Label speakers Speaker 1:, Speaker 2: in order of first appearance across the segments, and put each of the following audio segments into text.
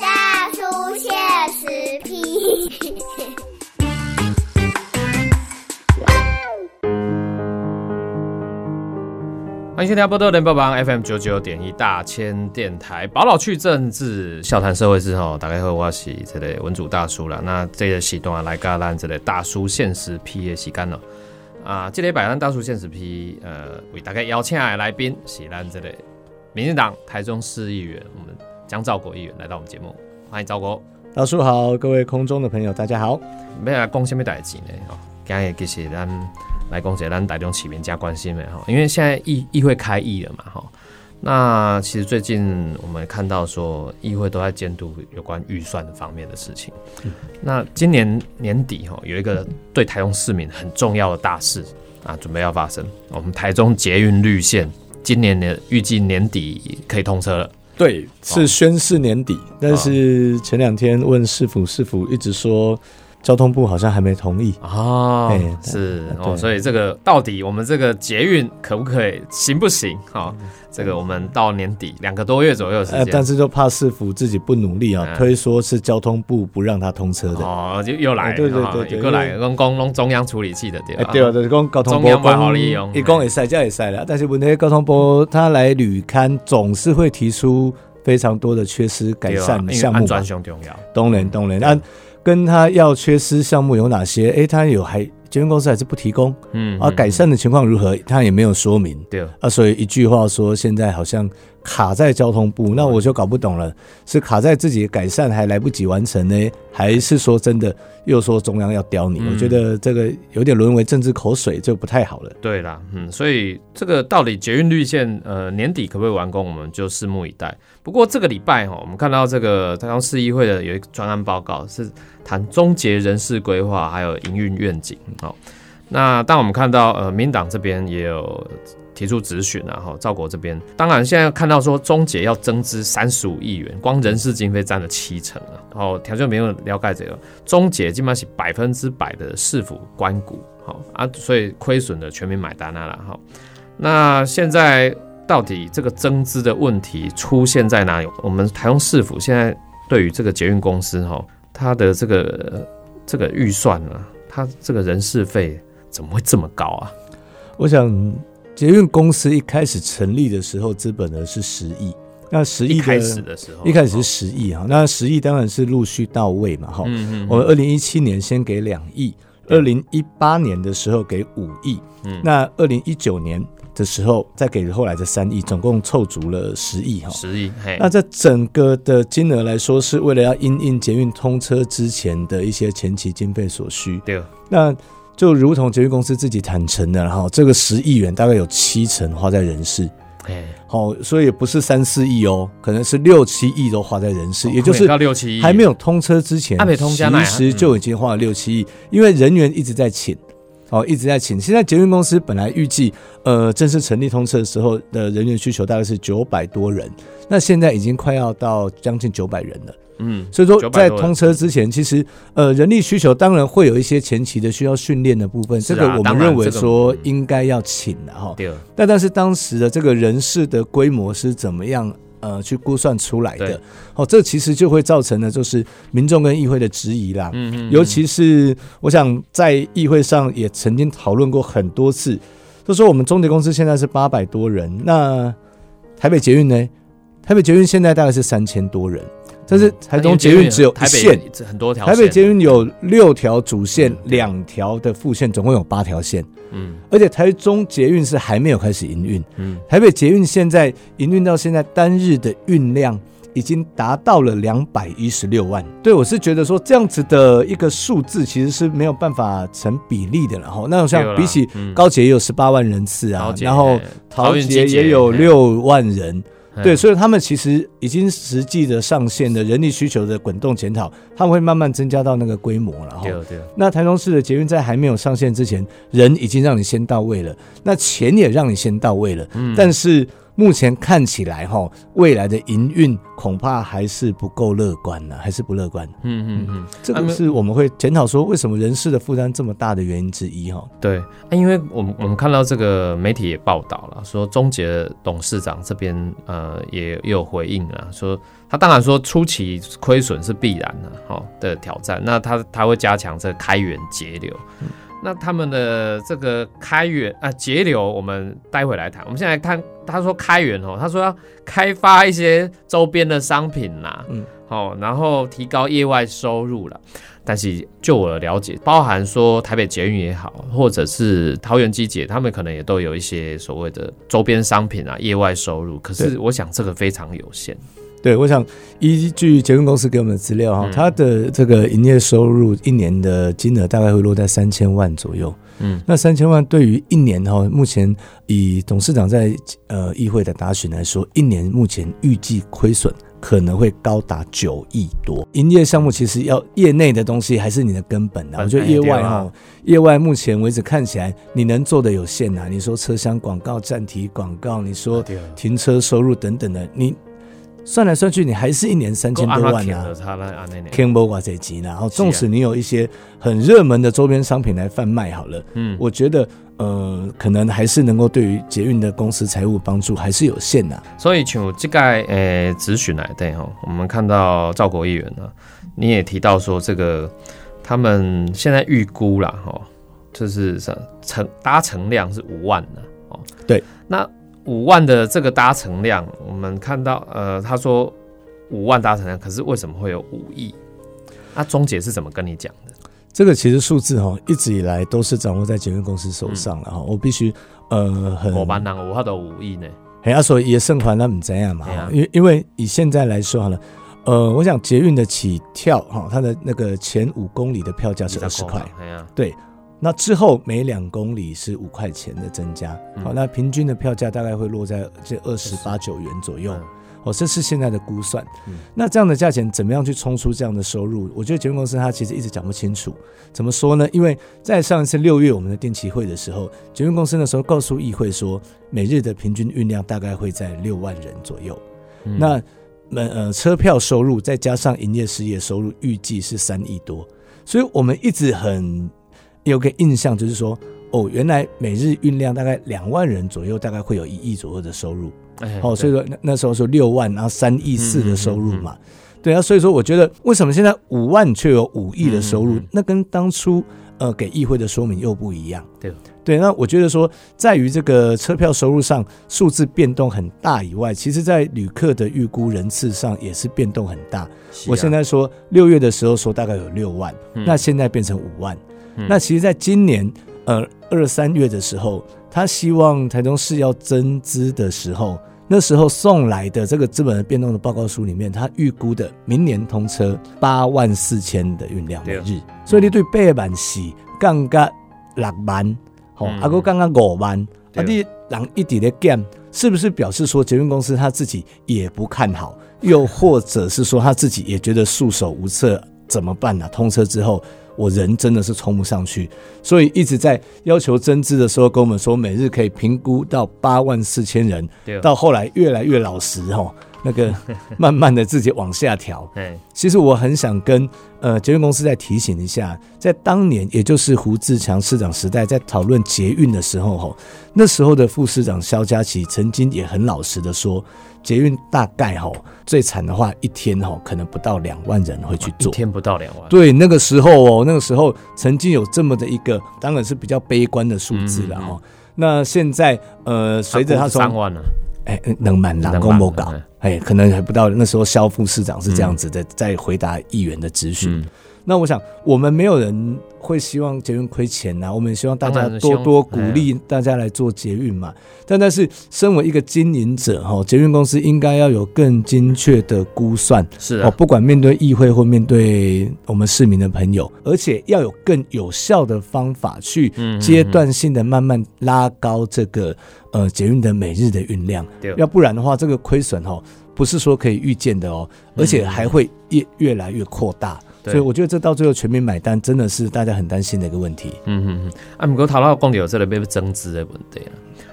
Speaker 1: 大叔现实批。
Speaker 2: 欢迎收听波多联播榜 FM 九九点一大千电台，保老去政治，笑谈社会之后，大概会，我是这类文主大叔了。那这个时段来跟咱这类大叔现实批的时间了啊，这礼拜咱大叔现实批，呃，为大家邀请的来宾是咱这类民进党台中市议员，我们江兆国议员来到我们节目，欢迎兆国。
Speaker 3: 老叔好，各位空中的朋友，大家好。
Speaker 2: 要来讲什么代志呢？哦，今日其实咱。来讲解咱台中市民加关心的哈，因为现在议议会开议了嘛哈，那其实最近我们看到说议会都在监督有关预算方面的事情。那今年年底哈有一个对台中市民很重要的大事啊，准备要发生。我们台中捷运绿线今年年预计年底可以通车了。
Speaker 3: 对，是宣誓年底，但是前两天问市府，市府一直说。交通部好像还没同意。
Speaker 2: 哦，是哦，所以这个到底我们这个捷运可不可以行不行？哈，这个我们到年底两个多月左右时间，
Speaker 3: 但是就怕市府自己不努力啊，推说是交通部不让他通车的。
Speaker 2: 哦，就又来，
Speaker 3: 对对对，
Speaker 2: 又来跟公用中央处理器的对吧？
Speaker 3: 对啊，就是讲交通部
Speaker 2: 不好利用，
Speaker 3: 一讲也塞，这也塞了，但是问题交通部他来旅刊总是会提出非常多的缺失改善项目，
Speaker 2: 专项重要，
Speaker 3: 当然当然那。跟他要缺失项目有哪些？哎，他有还捷运公司还是不提供？嗯，啊，改善的情况如何？他也没有说明。
Speaker 2: 对
Speaker 3: 啊，所以一句话说，现在好像卡在交通部，那我就搞不懂了，是卡在自己改善还来不及完成呢，还是说真的又说中央要刁你？我觉得这个有点沦为政治口水，就不太好了。
Speaker 2: 对啦，嗯，所以这个到底捷运绿线呃年底可不可以完工，我们就拭目以待。不过这个礼拜哈，我们看到这个台中市议会的有一个专案报告是。谈终结人事规划，还有营运愿景。好，那当我们看到呃，民党这边也有提出质询啊。哈，赵国这边当然现在看到说中捷要增资三十五亿元，光人事经费占了七成啊。好，条件没有了解这个中捷基本上是百分之百的市府关股。好啊，所以亏损的全民买单啊了。哈，那现在到底这个增资的问题出现在哪里？我们台中市府现在对于这个捷运公司哈。它的这个这个预算呢，它这个人事费怎么会这么高啊？
Speaker 3: 我想捷运公司一开始成立的时候，资本额是十亿，那十亿
Speaker 2: 开始的时候，
Speaker 3: 一开始是十亿哈，那十亿当然是陆续到位嘛哈。我们二零一七年先给两亿，二零一八年的时候给五亿，那二零一九年。的时候，再给后来的三亿，总共凑足了十亿哈。
Speaker 2: 十亿，
Speaker 3: 那这整个的金额来说，是为了要因应捷运通车之前的一些前期经费所需。
Speaker 2: 对，
Speaker 3: 那就如同捷运公司自己坦诚的，然后，这个十亿元大概有七成花在人事。哎，好，所以也不是三四亿哦，可能是六七亿都花在人事，也就是
Speaker 2: 六七亿
Speaker 3: 还没有通车之前，其实就已经花了六七亿，因为人员一直在请。哦，一直在请。现在捷运公司本来预计，呃，正式成立通车的时候的人员需求大概是九百多人，那现在已经快要到将近九百人了。嗯，所以说在通车之前，其实呃人力需求当然会有一些前期的需要训练的部分，这个我们认为说应该要请的哈。对。但但是当时的这个人事的规模是怎么样？呃，去估算出来的，哦，这其实就会造成了，就是民众跟议会的质疑啦。嗯嗯，尤其是我想在议会上也曾经讨论过很多次，就说我们中捷公司现在是八百多人，那台北捷运呢？台北捷运现在大概是三千多人，但是台中捷运只有一线，
Speaker 2: 很多条。
Speaker 3: 台北捷运有六条主线，两条的副线，总共有八条线。嗯，而且台中捷运是还没有开始营运。嗯，台北捷运现在营运到现在单日的运量已经达到了两百一十六万。对我是觉得说这样子的一个数字其实是没有办法成比例的了哈。那种像比起高捷也有十八万人次啊，然后桃捷也有六万人。对，所以他们其实已经实际的上线的人力需求的滚动检讨，他们会慢慢增加到那个规模了哈。对对。那台中市的捷运在还没有上线之前，人已经让你先到位了，那钱也让你先到位了。嗯。但是目前看起来哈，未来的营运恐怕还是不够乐观呢，还是不乐观。嗯嗯嗯，这个是我们会检讨说，为什么人事的负担这么大的原因之一哈。
Speaker 2: 对，因为我们我们看到这个媒体也报道了，说中捷董事长这边呃也也有回应了，说他当然说初期亏损是必然的哈的挑战，那他他会加强这个开源节流。那他们的这个开源啊节流，我们待会来谈。我们现在看，他说开源哦，他说要开发一些周边的商品啦，嗯，好，然后提高业外收入了。但是就我的了解，包含说台北捷运也好，或者是桃园机捷，他们可能也都有一些所谓的周边商品啊业外收入。可是我想这个非常有限。
Speaker 3: 对，我想依据捷运公司给我们的资料哈，它的这个营业收入一年的金额大概会落在三千万左右。嗯，那三千万对于一年哈，目前以董事长在呃议会的答询来说，一年目前预计亏损可能会高达九亿多。营业项目其实要业内的东西还是你的根本的，我觉得业外哈，业外目前为止看起来你能做的有限呐。你说车厢广告、站体广告，你说停车收入等等的，你。算来算去，你还是一年三千多万呐。King b o 哇这集呢，然后纵使你有一些很热门的周边商品来贩卖好了，嗯，我觉得呃，可能还是能够对于捷运的公司财务帮助还是有限的。
Speaker 2: 所以像这个诶咨询来对哈，我们看到赵国议员呢，你也提到说这个他们现在预估了哈，就是乘搭乘量是五万的哦，
Speaker 3: 对，
Speaker 2: 那。五万的这个搭乘量，我们看到，呃，他说五万搭乘量，可是为什么会有五亿？那钟姐是怎么跟你讲的？
Speaker 3: 这个其实数字哈，一直以来都是掌握在捷运公司手上了哈。我必须呃，很
Speaker 2: 我班人五号的五亿呢，
Speaker 3: 很要说也盛款那么怎样嘛？因为因为以现在来说好了，呃，我想捷运的起跳哈，它的那个前五公里的票价是二十块，对。那之后每两公里是五块钱的增加，好，那平均的票价大概会落在这二十八九元左右，哦，这是现在的估算。那这样的价钱怎么样去冲出这样的收入？我觉得捷运公司它其实一直讲不清楚。怎么说呢？因为在上一次六月我们的电期会的时候，捷运公司那时候告诉议会说，每日的平均运量大概会在六万人左右。那门呃车票收入再加上营业事业收入，预计是三亿多。所以我们一直很。有个印象就是说，哦，原来每日运量大概两万人左右，大概会有一亿左右的收入。哦，所以说那那时候说六万，然后三亿四的收入嘛，对啊，所以说我觉得为什么现在五万却有五亿的收入，那跟当初呃给议会的说明又不一样。
Speaker 2: 对
Speaker 3: 对，那我觉得说在于这个车票收入上数字变动很大以外，其实在旅客的预估人次上也是变动很大。我现在说六月的时候说大概有六万，那现在变成五万。那其实，在今年呃二三月的时候，他希望台中市要增资的时候，那时候送来的这个资本的变动的报告书里面，他预估的明年通车八万四千的运量每日，所以你对八万四刚刚六万，好，阿哥刚刚五万，啊，你人一直的减，是不是表示说捷运公司他自己也不看好，又或者是说他自己也觉得束手无策，怎么办呢？通车之后。我人真的是冲不上去，所以一直在要求增资的时候，跟我们说每日可以评估到八万四千人，到后来越来越老实哈。那个 慢慢的自己往下调。其实我很想跟呃捷运公司再提醒一下，在当年也就是胡志强市长时代，在讨论捷运的时候，吼那时候的副市长肖佳琪曾经也很老实的说，捷运大概吼最惨的话，一天吼可能不到两万人会去做，
Speaker 2: 一天不到两万。
Speaker 3: 对，那个时候哦，那个时候曾经有这么的一个，当然是比较悲观的数字了哈。那现在呃，随着他
Speaker 2: 三万了。
Speaker 3: 哎，能满南公某港，哎，可能还不到。那时候肖副市长是这样子的，在回答议员的咨询。那我想，我们没有人会希望捷运亏钱呐。我们希望大家多多鼓励大家来做捷运嘛。但但是，身为一个经营者哈，捷运公司应该要有更精确的估算，
Speaker 2: 是哦，
Speaker 3: 不管面对议会或面对我们市民的朋友，而且要有更有效的方法去阶段性的慢慢拉高这个呃捷运的每日的运量。要不然的话，这个亏损哈，不是说可以预见的哦，而且还会越越来越扩大。所以我觉得这到最后全民买单，真的是大家很担心的一个问题。
Speaker 2: 嗯嗯嗯。啊，不过讨论到公有这里被增资的问题了，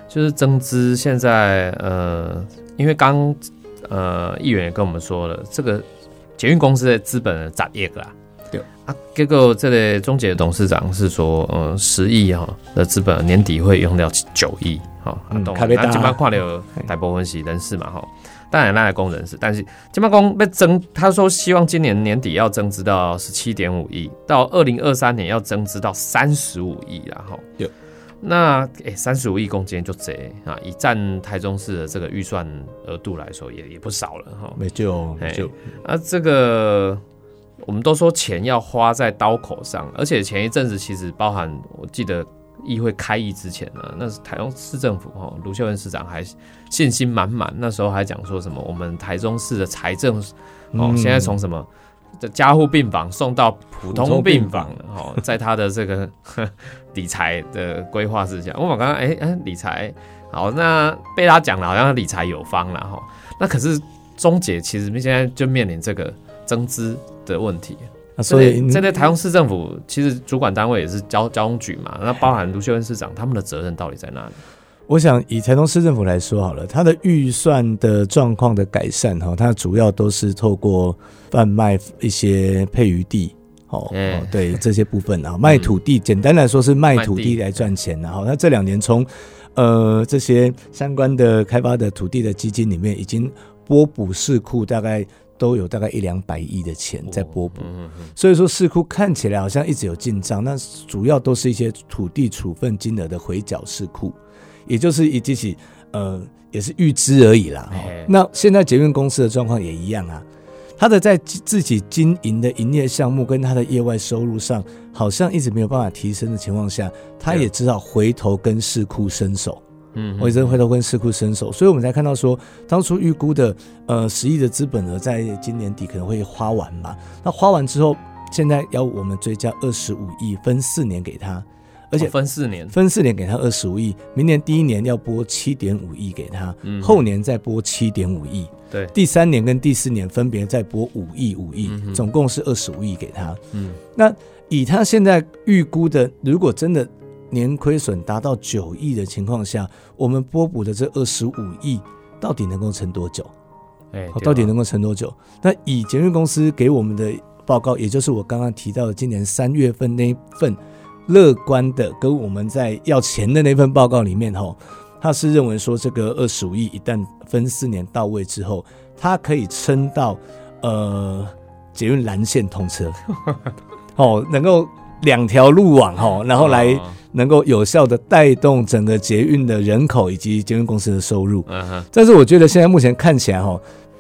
Speaker 2: 就是增资现在呃，因为刚呃议员也跟我们说了，这个捷运公司的资本砸业啦。
Speaker 3: 对
Speaker 2: 啊，结果这类中捷董事长是说，呃，十亿哈的资本年底会用掉九亿，哈，懂？那基本上了大部分是人事嘛，哈，当然那来工人事，但是金马工被增，他说希望今年年底要增资到十七点五亿，到二零二三年要增资到三十五亿，然后
Speaker 3: 有。
Speaker 2: 那诶，三十五亿公斤就贼啊，以占台中市的这个预算额度来说，也也不少了哈。
Speaker 3: 没救，没救。
Speaker 2: 啊，这个我们都说钱要花在刀口上，而且前一阵子其实包含，我记得议会开议之前呢，那是台中市政府哈，卢秀恩市长还信心满满，那时候还讲说什么，我们台中市的财政哦，现在从什么。的加护病房送到普通病房了哦，在他的这个 理财的规划之下，我们刚刚哎哎理财好，那被他讲了，好像理财有方了哈。那可是钟姐其实现在就面临这个增资的问题，所以在台中市政府其实主管单位也是交交通局嘛，那包含卢秀恩市长他们的责任到底在哪里？
Speaker 3: 我想以台中市政府来说好了，它的预算的状况的改善哈，它主要都是透过贩卖一些配余地，哦，对这些部分啊，卖土地，简单来说是卖土地来赚钱然后那这两年从呃这些相关的开发的土地的基金里面，已经拨补市库大概都有大概一两百亿的钱在拨补，所以说市库看起来好像一直有进账，那主要都是一些土地处分金额的回缴市库。也就是以及起，呃，也是预支而已啦。那现在捷运公司的状况也一样啊，他的在自己经营的营业项目跟他的业外收入上，好像一直没有办法提升的情况下，他也只好回头跟市库伸手。嗯，我也回头跟市库伸手，所以我们才看到说，当初预估的呃十亿的资本额，在今年底可能会花完嘛。那花完之后，现在要我们追加二十五亿，分四年给他。而且
Speaker 2: 分四年，
Speaker 3: 分四年给他二十五亿，明年第一年要拨七点五亿给他，后年再拨七点五亿，
Speaker 2: 对，
Speaker 3: 第三年跟第四年分别再拨五亿五亿，总共是二十五亿给他。嗯，那以他现在预估的，如果真的年亏损达到九亿的情况下，我们拨补的这二十五亿到底能够撑多久？
Speaker 2: 哎，
Speaker 3: 到底能够撑多久？那以捷运公司给我们的报告，也就是我刚刚提到的今年三月份那份。乐观的跟我们在要钱的那份报告里面，哈，他是认为说这个二十五亿一旦分四年到位之后，它可以撑到呃捷运蓝线通车，哦，能够两条路网哈，然后来能够有效的带动整个捷运的人口以及捷运公司的收入。嗯哼，但是我觉得现在目前看起来哈。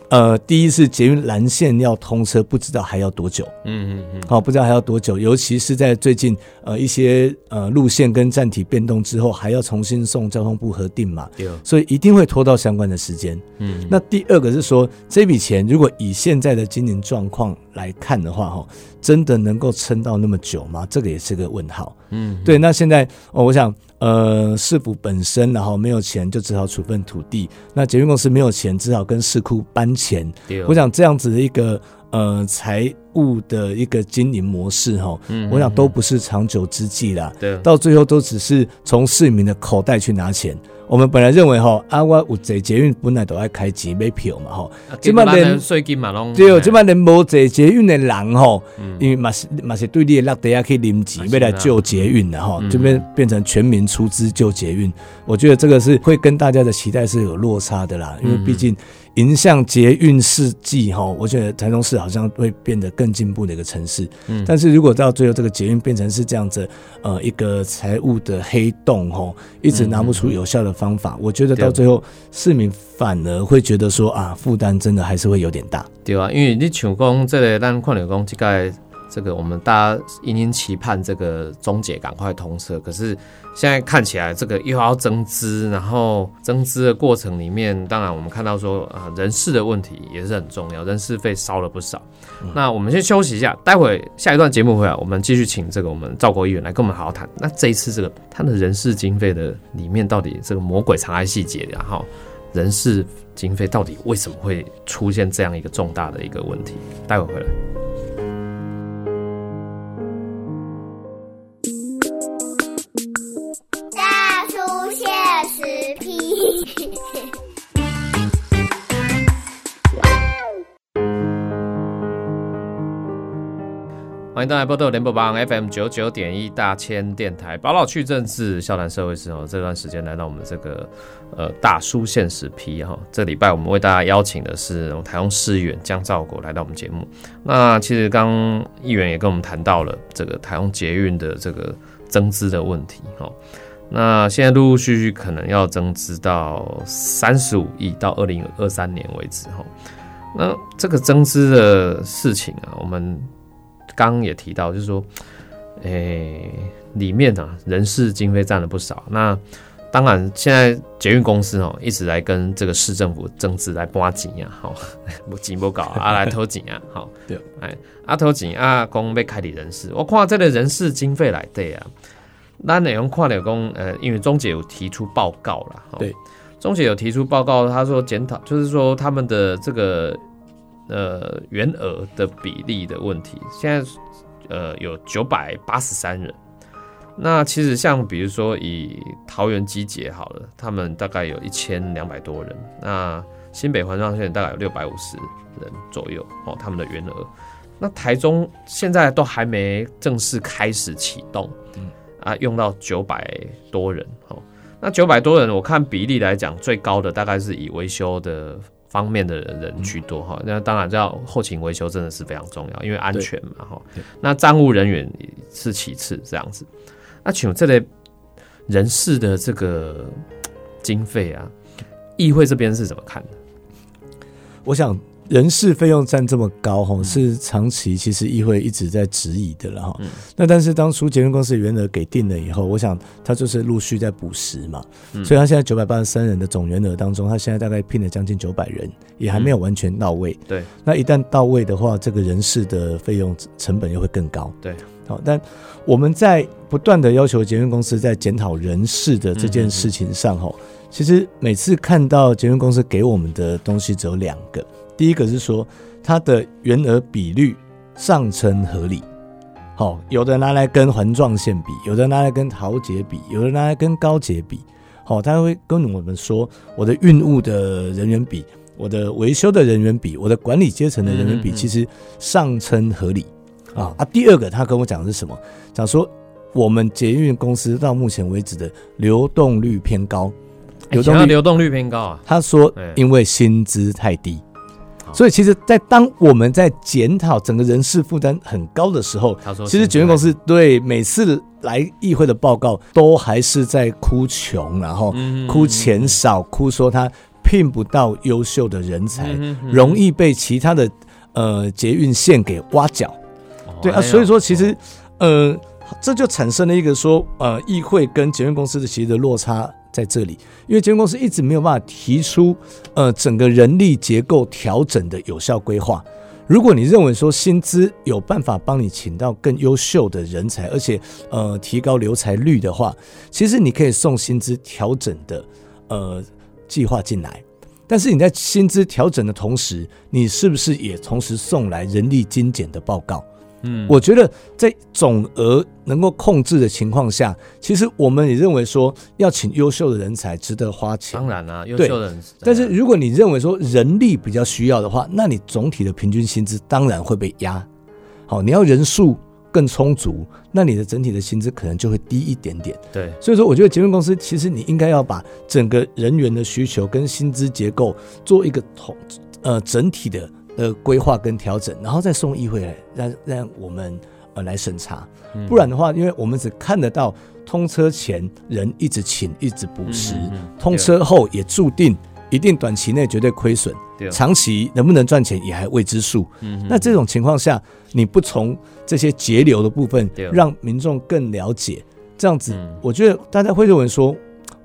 Speaker 3: 呃，第一是捷运蓝线要通车，不知道还要多久。嗯嗯嗯，好，不知道还要多久，尤其是在最近呃一些呃路线跟站体变动之后，还要重新送交通部核定嘛。所以一定会拖到相关的时间。嗯，那第二个是说，这笔钱如果以现在的经营状况来看的话，哈，真的能够撑到那么久吗？这个也是个问号。嗯，对。那现在哦，我想。呃，市府本身然后没有钱，就只好处分土地。那捷运公司没有钱，只好跟市库搬钱。我想这样子的一个呃财务的一个经营模式哈，我想都不是长久之计啦。
Speaker 2: 对，
Speaker 3: 到最后都只是从市民的口袋去拿钱。我们本来认为哈，啊，我有坐捷运本来都爱开钱买票嘛哈，
Speaker 2: 这摆连税金嘛拢
Speaker 3: 对，这摆连无坐捷运的人哈，因为嘛是嘛是对你的落地啊可以领钱，要来救捷运的哈，这边变成全民出资救捷运，我觉得这个是会跟大家的期待是有落差的啦，因为毕竟。迎向捷运世纪哈，我觉得台中市好像会变得更进步的一个城市。嗯，但是如果到最后这个捷运变成是这样子，呃，一个财务的黑洞哈，一直拿不出有效的方法，我觉得到最后市民反而会觉得说啊，负担真的还是会有点大。
Speaker 2: 对啊，因为你像讲这个，咱矿流工这个。这个我们大家殷殷期盼这个终结赶快通车，可是现在看起来这个又要增资，然后增资的过程里面，当然我们看到说啊人事的问题也是很重要，人事费烧了不少。那我们先休息一下，待会下一段节目回来，我们继续请这个我们赵国议员来跟我们好好谈。那这一次这个他的人事经费的里面到底这个魔鬼藏在细节，然后人事经费到底为什么会出现这样一个重大的一个问题？待会回来。欢迎大家波到联播帮 FM 九九点一大千电台，宝老去政治，笑谈社会时哦，这段时间来到我们这个呃大叔现实批哈。这礼拜我们为大家邀请的是台中市议员江兆国来到我们节目。那其实刚议员也跟我们谈到了这个台中捷运的这个增资的问题哈。那现在陆陆续续可能要增资到三十五亿，到二零二三年为止哈。那这个增资的事情啊，我们。刚刚也提到，就是说，诶，里面呢人事经费占了不少。那当然，现在捷运公司哦一直来跟这个市政府争执来拨钱呀，好，不井不搞啊，来偷井啊，好，
Speaker 3: 对，
Speaker 2: 哎，啊偷井啊，公被开理人事，我看这个人事经费来对啊，那内容看了公，呃，因为中姐有提出报告了，
Speaker 3: 对，
Speaker 2: 中姐有提出报告，他说检讨，就是说他们的这个。呃，员额的比例的问题，现在呃有九百八十三人。那其实像比如说以桃园机捷好了，他们大概有一千两百多人。那新北环状线大概有六百五十人左右哦，他们的员额。那台中现在都还没正式开始启动，嗯啊，用到九百多人哦。那九百多人，我看比例来讲，最高的大概是以维修的。方面的人居多哈，那当然叫后勤维修真的是非常重要，因为安全嘛哈。那站务人员是其次这样子。那请问这类人事的这个经费啊，议会这边是怎么看的？
Speaker 3: 我想。人事费用占这么高哈，是长期其实议会一直在质疑的了哈。那但是当初捷运公司原额给定了以后，我想他就是陆续在补实嘛。所以他现在九百八十三人的总员额当中，他现在大概聘了将近九百人，也还没有完全到位。
Speaker 2: 对，
Speaker 3: 那一旦到位的话，这个人事的费用成本又会更高。
Speaker 2: 对，
Speaker 3: 好，但我们在不断的要求捷运公司在检讨人事的这件事情上哈，其实每次看到捷运公司给我们的东西只有两个。第一个是说，它的原额比率上称合理，好，有的拿来跟环状线比，有的拿来跟桃捷比，有的拿来跟高捷比，好，他会跟我们说，我的运务的人员比，我的维修的人员比，我的管理阶层的人员比，其实上称合理，啊啊，第二个他跟我讲的是什么？讲说我们捷运公司到目前为止的流动率偏高，
Speaker 2: 流动率流动率偏高啊？
Speaker 3: 他说因为薪资太低。所以，其实，在当我们在检讨整个人事负担很高的时候，其实检验公司对每次来议会的报告都还是在哭穷，然后哭钱少，哭说他聘不到优秀的人才，容易被其他的呃捷运线给挖角。对啊，所以说其实呃，这就产生了一个说呃，议会跟捷运公司的其实的落差。在这里，因为金融公司一直没有办法提出，呃，整个人力结构调整的有效规划。如果你认为说薪资有办法帮你请到更优秀的人才，而且呃提高留才率的话，其实你可以送薪资调整的呃计划进来。但是你在薪资调整的同时，你是不是也同时送来人力精简的报告？嗯，我觉得在总额能够控制的情况下，其实我们也认为说要请优秀的人才值得花钱。
Speaker 2: 当然啦，优秀的人。
Speaker 3: 但是如果你认为说人力比较需要的话，那你总体的平均薪资当然会被压。好，你要人数更充足，那你的整体的薪资可能就会低一点点。
Speaker 2: 对，
Speaker 3: 所以说我觉得捷运公司其实你应该要把整个人员的需求跟薪资结构做一个统呃整体的。的规划跟调整，然后再送议会来让让我们呃来审查，不然的话，因为我们只看得到通车前人一直请一直补时，通车后也注定一定短期内绝对亏损，长期能不能赚钱也还未知数。那这种情况下，你不从这些节流的部分让民众更了解，这样子，我觉得大家会认为说，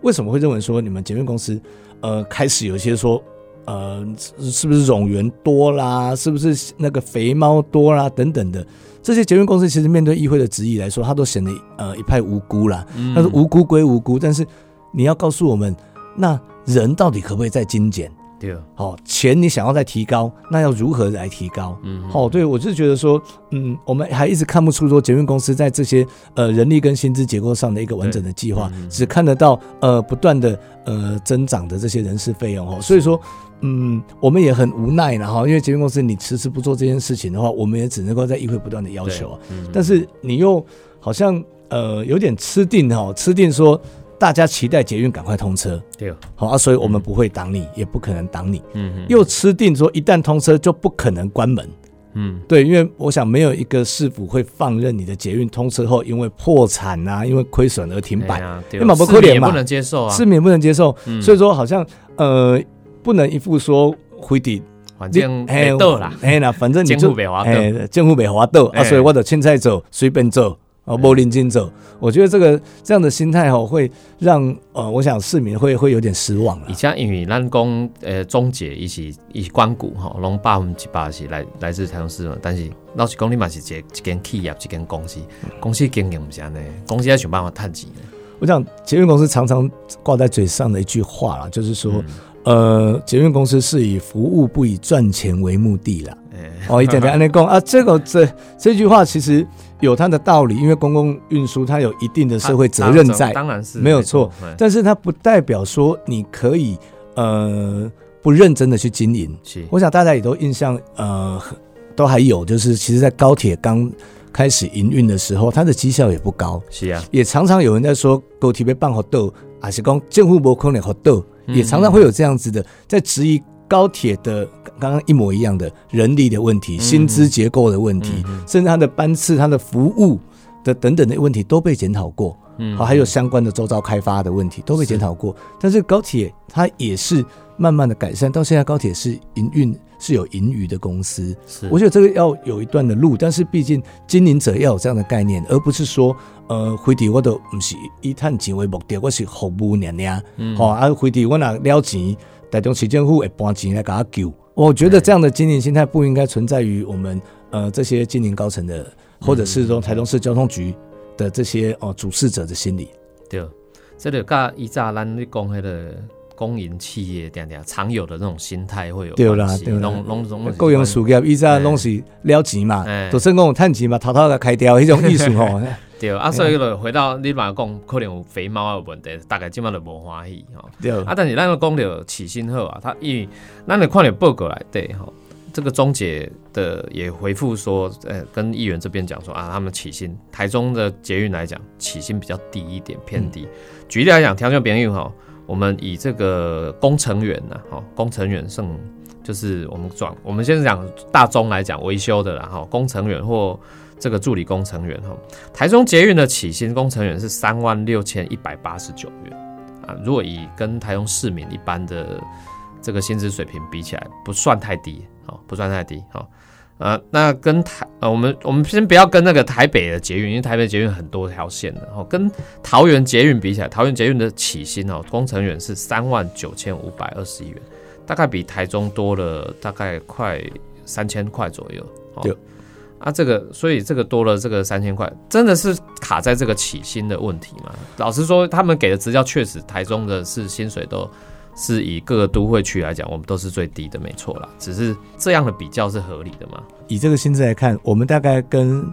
Speaker 3: 为什么会认为说你们捷运公司呃开始有一些说。呃，是不是冗员多啦？是不是那个肥猫多啦？等等的这些捷运公司，其实面对议会的质疑来说，他都显得呃一派无辜啦。但是无辜归无辜，但是你要告诉我们，那人到底可不可以再精简？
Speaker 2: 对，
Speaker 3: 好，钱你想要再提高，那要如何来提高？嗯，好，对我就觉得说，嗯，我们还一直看不出说捷运公司在这些呃人力跟薪资结构上的一个完整的计划，只看得到呃不断的呃增长的这些人事费用哦，所以说，嗯，我们也很无奈然后因为捷运公司你迟迟不做这件事情的话，我们也只能够在议会不断的要求啊，但是你又好像呃有点吃定哈，吃定说。大家期待捷运赶快通车，
Speaker 2: 对，
Speaker 3: 好啊，所以我们不会挡你，也不可能挡你。嗯，又吃定说一旦通车就不可能关门。嗯，对，因为我想没有一个市府会放任你的捷运通车后因为破产啊，因为亏损而停摆。
Speaker 2: 因为市民不能接受啊，
Speaker 3: 市民不能接受。所以说好像呃不能一副说非得，
Speaker 2: 反正哎斗啦，
Speaker 3: 哎那反正你就
Speaker 2: 哎
Speaker 3: 政府没滑斗啊，所以我就青菜走随便走。哦，柏林金走，我觉得这个这样的心态哦，会让呃，我想市民会会有点失望了。
Speaker 2: 以前因为咱讲呃，终结一起以关谷哈，拢百分之八十来来自台中市嘛，但是老实讲，你嘛是一一间企业，一间公司，公司经营不是安尼，公司要想办法赚钱。
Speaker 3: 我想捷运公司常常挂在嘴上的一句话啦，就是说，呃，捷运公司是以服务不以赚钱为目的啦。哦，一点点安内讲啊，这个这这句话其实。有它的道理，因为公共运输它有一定的社会责任在，
Speaker 2: 当然是
Speaker 3: 没有错。但是它不代表说你可以呃不认真的去经营。我想大家也都印象呃都还有，就是其实，在高铁刚开始营运的时候，它的绩效也不高。
Speaker 2: 是啊，
Speaker 3: 也常常有人在说高铁被办好斗，还是讲政府不可能好斗，也常常会有这样子的在质疑高铁的。刚刚一模一样的人力的问题、薪资结构的问题，甚至它的班次、它的服务的等等的问题都被检讨过。嗯，好，还有相关的周遭开发的问题都被检讨过。但是高铁它也是慢慢的改善，到现在高铁是营运是有盈余的公司。
Speaker 2: 是，
Speaker 3: 我觉得这个要有一段的路，但是毕竟经营者要有这样的概念，而不是说呃，回地我都不是以探钱为目的，我是服务娘娘。嗯，好啊，回地我拿了钱，台中市政府会搬钱来给他救。我觉得这样的经营心态不应该存在于我们呃这些经营高层的，或者是说台中市交通局的这些哦主事者的心理。
Speaker 2: 对，这个跟以前咱你讲那个公营企业点点常有的那种心态会有
Speaker 3: 对啦，对啦，
Speaker 2: 拢拢拢
Speaker 3: 公营事业以前拢是了钱嘛，都是讲趁钱嘛，偷偷的开掉那种意思吼。
Speaker 2: 对啊，所以就回到你嘛讲，可能有肥猫的问题，大概今晚就无欢喜吼。
Speaker 3: 对
Speaker 2: 啊，但是咱个讲了起薪后啊，他因为咱个看了报告来对吼，这个中介的也回复说，呃，跟议员这边讲说啊，他们起薪，台中的捷运来讲起薪比较低一点，偏低。举例来讲，条件便宜哈，我们以这个工程员呐，哈，工程员剩就是我们转，我们先讲大中来讲维修的啦，哈，工程员或。这个助理工程员哈，台中捷运的起薪工程员是三万六千一百八十九元啊。如果以跟台中市民一般的这个薪资水平比起来，不算太低，好，不算太低，好，呃，那跟台呃，我们我们先不要跟那个台北的捷运，因为台北捷运很多条线的，哦，跟桃园捷运比起来，桃园捷运的起薪哦，工程员是三万九千五百二十一元，大概比台中多了大概快三千块左右，
Speaker 3: 对。
Speaker 2: 啊，这个，所以这个多了这个三千块，真的是卡在这个起薪的问题嘛？老实说，他们给的资料确实，台中的是薪水都是以各个都会区来讲，我们都是最低的，没错啦。只是这样的比较是合理的嘛？
Speaker 3: 以这个薪资来看，我们大概跟。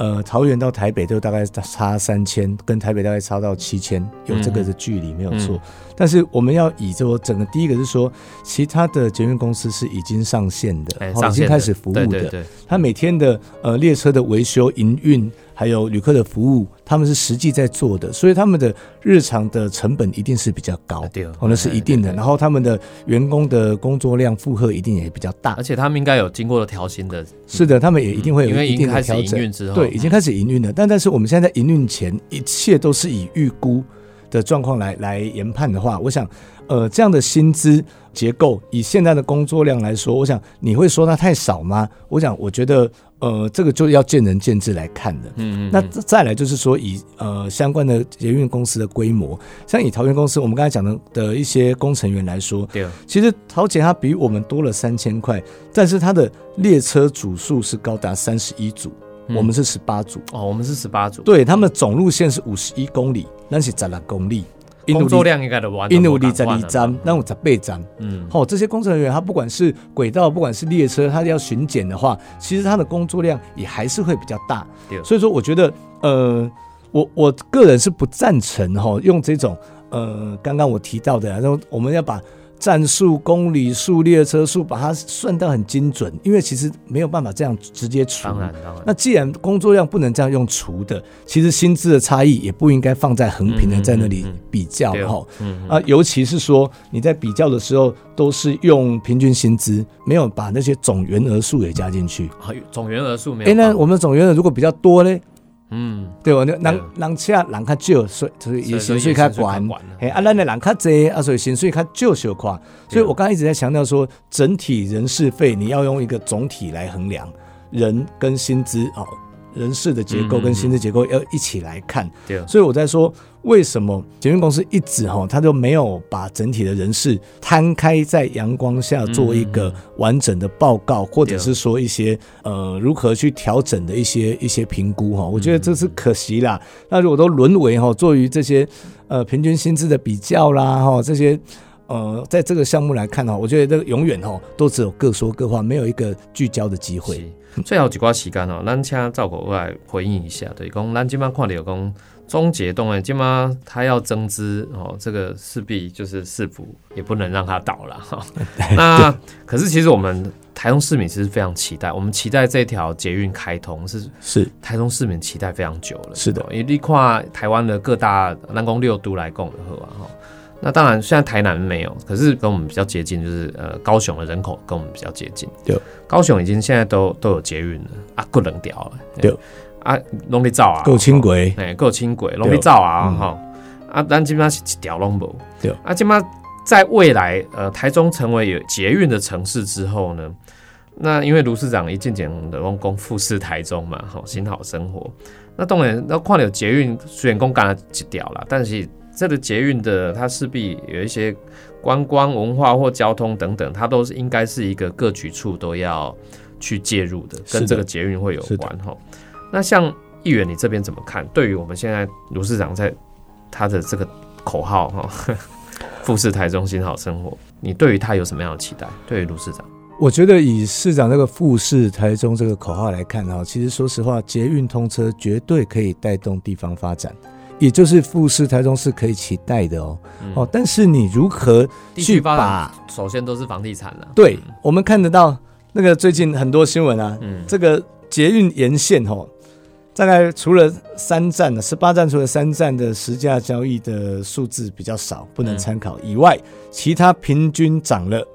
Speaker 3: 呃，桃园到台北都大概差三千，跟台北大概差到七千，有这个的距离没有错。但是我们要以这个整个第一个是说，其他的捷运公司是已经上线的，已经开始服务的，他每天的呃列车的维修营运。还有旅客的服务，他们是实际在做的，所以他们的日常的成本一定是比较高，哦，那是一定的。然后他们的员工的工作量负荷一定也比较大，
Speaker 2: 而且他们应该有经过了调薪的，
Speaker 3: 是的，他们也一定会有一定的调
Speaker 2: 整。
Speaker 3: 对，已经开始营运了。但但是我们现在在营运前，一切都是以预估的状况来来研判的话，我想，呃，这样的薪资结构，以现在的工作量来说，我想你会说它太少吗？我想，我觉得。呃，这个就要见仁见智来看的。嗯嗯。那再来就是说，以呃相关的捷运公司的规模，像以桃园公司，我们刚才讲的的一些工程员来说，
Speaker 2: 对，
Speaker 3: 其实桃姐它比我们多了三千块，但是它的列车组数是高达三十一组，我们是十八组。
Speaker 2: 哦，我们是十八组。
Speaker 3: 对，他们总路线是五十一公里，那是十六公里。
Speaker 2: 工作量应该都完，
Speaker 3: 因为有二十二站，那我十八站，嗯，好，这些工程人员他不管是轨道，不管是列车，他要巡检的话，其实他的工作量也还是会比较大。所以说，我觉得，呃，我我个人是不赞成哈，用这种呃，刚刚我提到的，然后我们要把。站数、公里数、列车数，把它算到很精准，因为其实没有办法这样直接除。
Speaker 2: 当然，当然。
Speaker 3: 那既然工作量不能这样用除的，其实薪资的差异也不应该放在横平的在那里比较哈。嗯啊，尤其是说你在比较的时候都是用平均薪资，没有把那些总员额数也加进去。
Speaker 2: 总员额数没有。
Speaker 3: 哎，那我们的总员额如果比较多呢？嗯，对我？那人人车人较少，所以所以薪水较高。嘿，啊，咱的人较济，啊，所以薪水较少小块。所以我刚才一直在强调说，整体人事费你要用一个总体来衡量，人跟薪资哦。人事的结构跟薪资结构要一起来看，
Speaker 2: 对，
Speaker 3: 所以我在说为什么捷运公司一直哈，他就没有把整体的人事摊开在阳光下做一个完整的报告，或者是说一些呃如何去调整的一些一些评估哈，我觉得这是可惜啦。那如果都沦为哈，做于这些呃平均薪资的比较啦哈，这些呃在这个项目来看哈，我觉得这个永远哈都只有各说各话，没有一个聚焦的机会。
Speaker 2: 最后几挂时间哦，咱请赵国来回应一下，对，讲咱今晚看到有讲终结动诶，今晚他要增资哦，这个势必就是市府也不能让他倒了哈。那可是其实我们台中市民其实非常期待，我们期待这条捷运开通是
Speaker 3: 是
Speaker 2: 台中市民期待非常久了，
Speaker 3: 是的，
Speaker 2: 因为你跨台湾的各大南宫六都来共的话哈。那当然，虽然台南没有，可是跟我们比较接近，就是呃高雄的人口跟我们比较接近。
Speaker 3: 对，
Speaker 2: 高雄已经现在都都有捷运了啊，够能掉了。
Speaker 3: 对，
Speaker 2: 啊，拢力造啊，
Speaker 3: 够轻轨，
Speaker 2: 哎，够轻轨，拢力造啊，哈，啊，咱基本上是一条拢无？
Speaker 3: 对，
Speaker 2: 啊，基本上在未来，呃，台中成为有捷运的城市之后呢，那因为卢市长一进讲的用功富士台中嘛，哈，新好生活，那当然那况有捷运虽然公干了一条了，但是。这个捷运的，它势必有一些观光、文化或交通等等，它都是应该是一个各局处都要去介入的，跟这个捷运会有关哈。那像议员，你这边怎么看？对于我们现在卢市长在他的这个口号哈，富士台中心好生活，你对于他有什么样的期待？对于卢市长，
Speaker 3: 我觉得以市长这个富士台中这个口号来看哈，其实说实话，捷运通车绝对可以带动地方发展。也就是富士台中是可以期待的哦，哦，但是你如何去把？
Speaker 2: 首先都是房地产了。
Speaker 3: 对，我们看得到那个最近很多新闻啊，嗯这个捷运沿线哦，大概除了三站的十八站，除了三站的实价交易的数字比较少，不能参考以外，其他平均涨了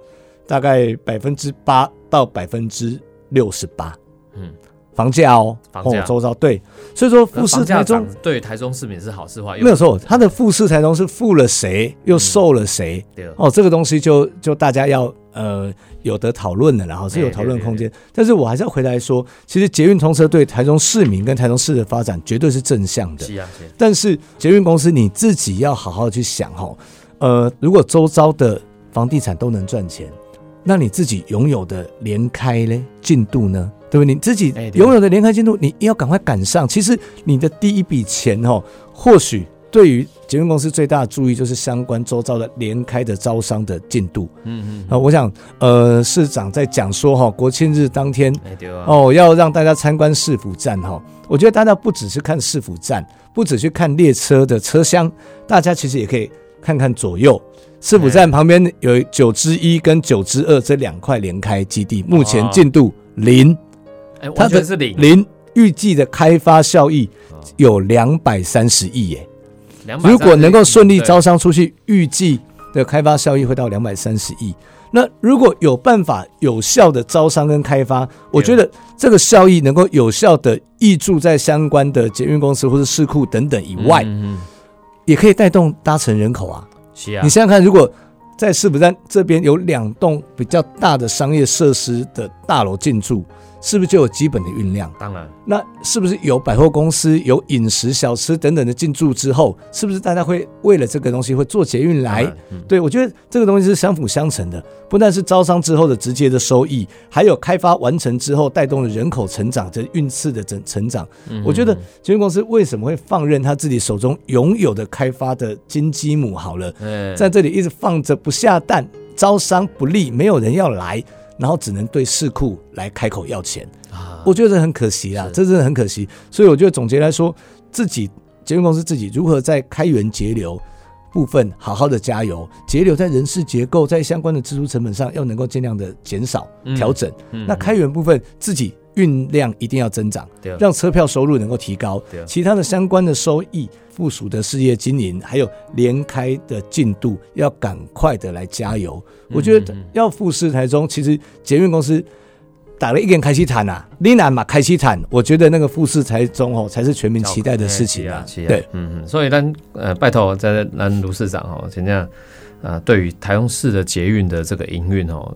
Speaker 3: 大概百分之八到百分之六十八。嗯。房价哦，
Speaker 2: 房价
Speaker 3: 周遭对，所以说富士台中
Speaker 2: 对台中市民是好事坏，
Speaker 3: 没有错。它的富士台中是富了谁，又受了谁？哦，这个东西就就大家要呃有得讨论的，然后是有讨论空间。但是我还是要回来说，其实捷运通车对台中市民跟台中市的发展绝对是正向的。
Speaker 2: 是啊，
Speaker 3: 但是捷运公司你自己要好好去想哈，呃，如果周遭的房地产都能赚钱，那你自己拥有的连开呢进度呢？对不对？你自己拥有的连开进度，你要赶快赶上。其实你的第一笔钱哦，或许对于捷运公司最大的注意就是相关周遭的连开的招商的进度。嗯嗯。啊，我想呃，市长在讲说哈，国庆日当天哦，要让大家参观市府站哈。我觉得大家不只是看市府站，不只去看列车的车厢，大家其实也可以看看左右。市府站旁边有九之一跟九之二这两块连开基地，目前进度零。
Speaker 2: 它的是零
Speaker 3: 零预计的开发效益有两百三十亿耶，如果能够顺利招商出去，预计的开发效益会到两百三十亿。那如果有办法有效的招商跟开发，我觉得这个效益能够有效的挹注在相关的捷运公司或者市库等等以外，也可以带动搭乘人口啊。
Speaker 2: 是啊，
Speaker 3: 你想想看，如果在市府站这边有两栋比较大的商业设施的大楼进驻。是不是就有基本的运量？
Speaker 2: 当然，
Speaker 3: 那是不是有百货公司、有饮食、小吃等等的进驻之后，是不是大家会为了这个东西会做捷运来？对我觉得这个东西是相辅相成的，不但是招商之后的直接的收益，还有开发完成之后带动的人口成长、这运次的整成长。我觉得捷运公司为什么会放任他自己手中拥有的开发的金鸡母好了，在这里一直放着不下蛋，招商不利，没有人要来。然后只能对市库来开口要钱。啊，我觉得很可惜啊，这真的很可惜。所以我觉得总结来说，自己捷运公司自己如何在开源节流部分好好的加油，节流在人事结构在相关的支出成本上要能够尽量的减少调整。那开源部分自己运量一定要增长，让车票收入能够提高，其他的相关的收益。附属的事业经营，还有连开的进度，要赶快的来加油。我觉得要富士台中，其实捷运公司打了一点开西坦呐，丽南嘛开西坦，我觉得那个富士台中哦，才是全民期待的事情啊。对，
Speaker 2: 嗯嗯，所以咱呃，拜托在咱卢市长哦，请这样。啊，对于台中市的捷运的这个营运哦，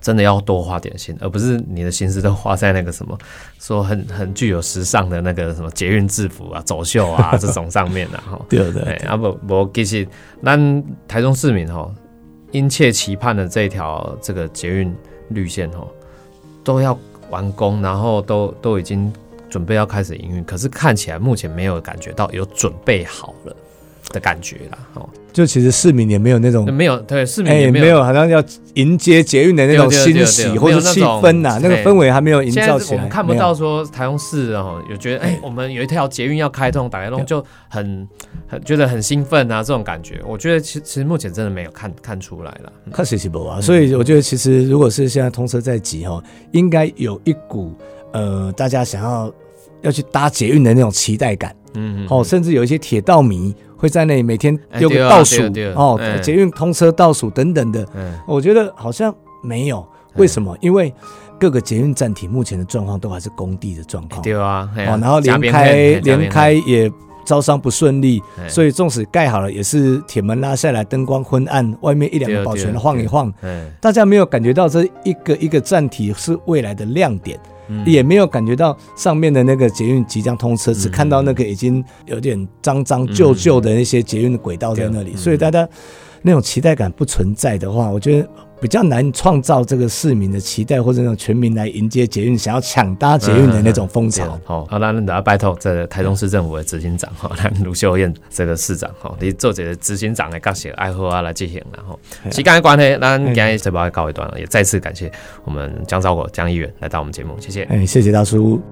Speaker 2: 真的要多花点心，而不是你的心思都花在那个什么说很很具有时尚的那个什么捷运制服啊、走秀啊这种上面的 哈。
Speaker 3: 对对，
Speaker 2: 啊不不，其实咱台中市民哈殷切期盼的这条这个捷运绿线哈都要完工，然后都都已经准备要开始营运，可是看起来目前没有感觉到有准备好了。的感觉啦，哦，
Speaker 3: 就其实市民也没有那种
Speaker 2: 没有对市民也
Speaker 3: 没有好像要迎接捷运的那种欣喜或者气氛呐，那个氛围还没有营造起来。
Speaker 2: 我们看不到说台中市哦，有觉得哎，我们有一条捷运要开通，打开通就很很觉得很兴奋啊，这种感觉，我觉得其其实目前真的没有看看出来了，
Speaker 3: 看谁起不啊？所以我觉得其实如果是现在通车在即哈，应该有一股呃大家想要要去搭捷运的那种期待感，嗯，哦，甚至有一些铁道迷。会在那里每天丢个倒数哦，捷运通车倒数等等的，我觉得好像没有。为什么？因为各个捷运站体目前的状况都还是工地的状况。
Speaker 2: 对啊，哦，然
Speaker 3: 后连开连开也招商不顺利，所以纵使盖好了，也是铁门拉下来，灯光昏暗，外面一两个保全晃一晃，大家没有感觉到这一个一个站体是未来的亮点。也没有感觉到上面的那个捷运即将通车，只看到那个已经有点脏脏旧旧的那些捷运的轨道在那里，所以大家那种期待感不存在的话，我觉得。比较难创造这个市民的期待，或者那种全民来迎接捷运、想要抢搭捷运的那种风潮。
Speaker 2: 好，好，那那要拜托这台中市政府的执行长哈，卢秀燕这个市长哈，你做这个执行长的感谢爱好啊来进行，然后时间的关系，那今天这波告一段了，也再次感谢我们江兆国江议员来到我们节目，谢谢。
Speaker 3: 哎，谢谢大叔。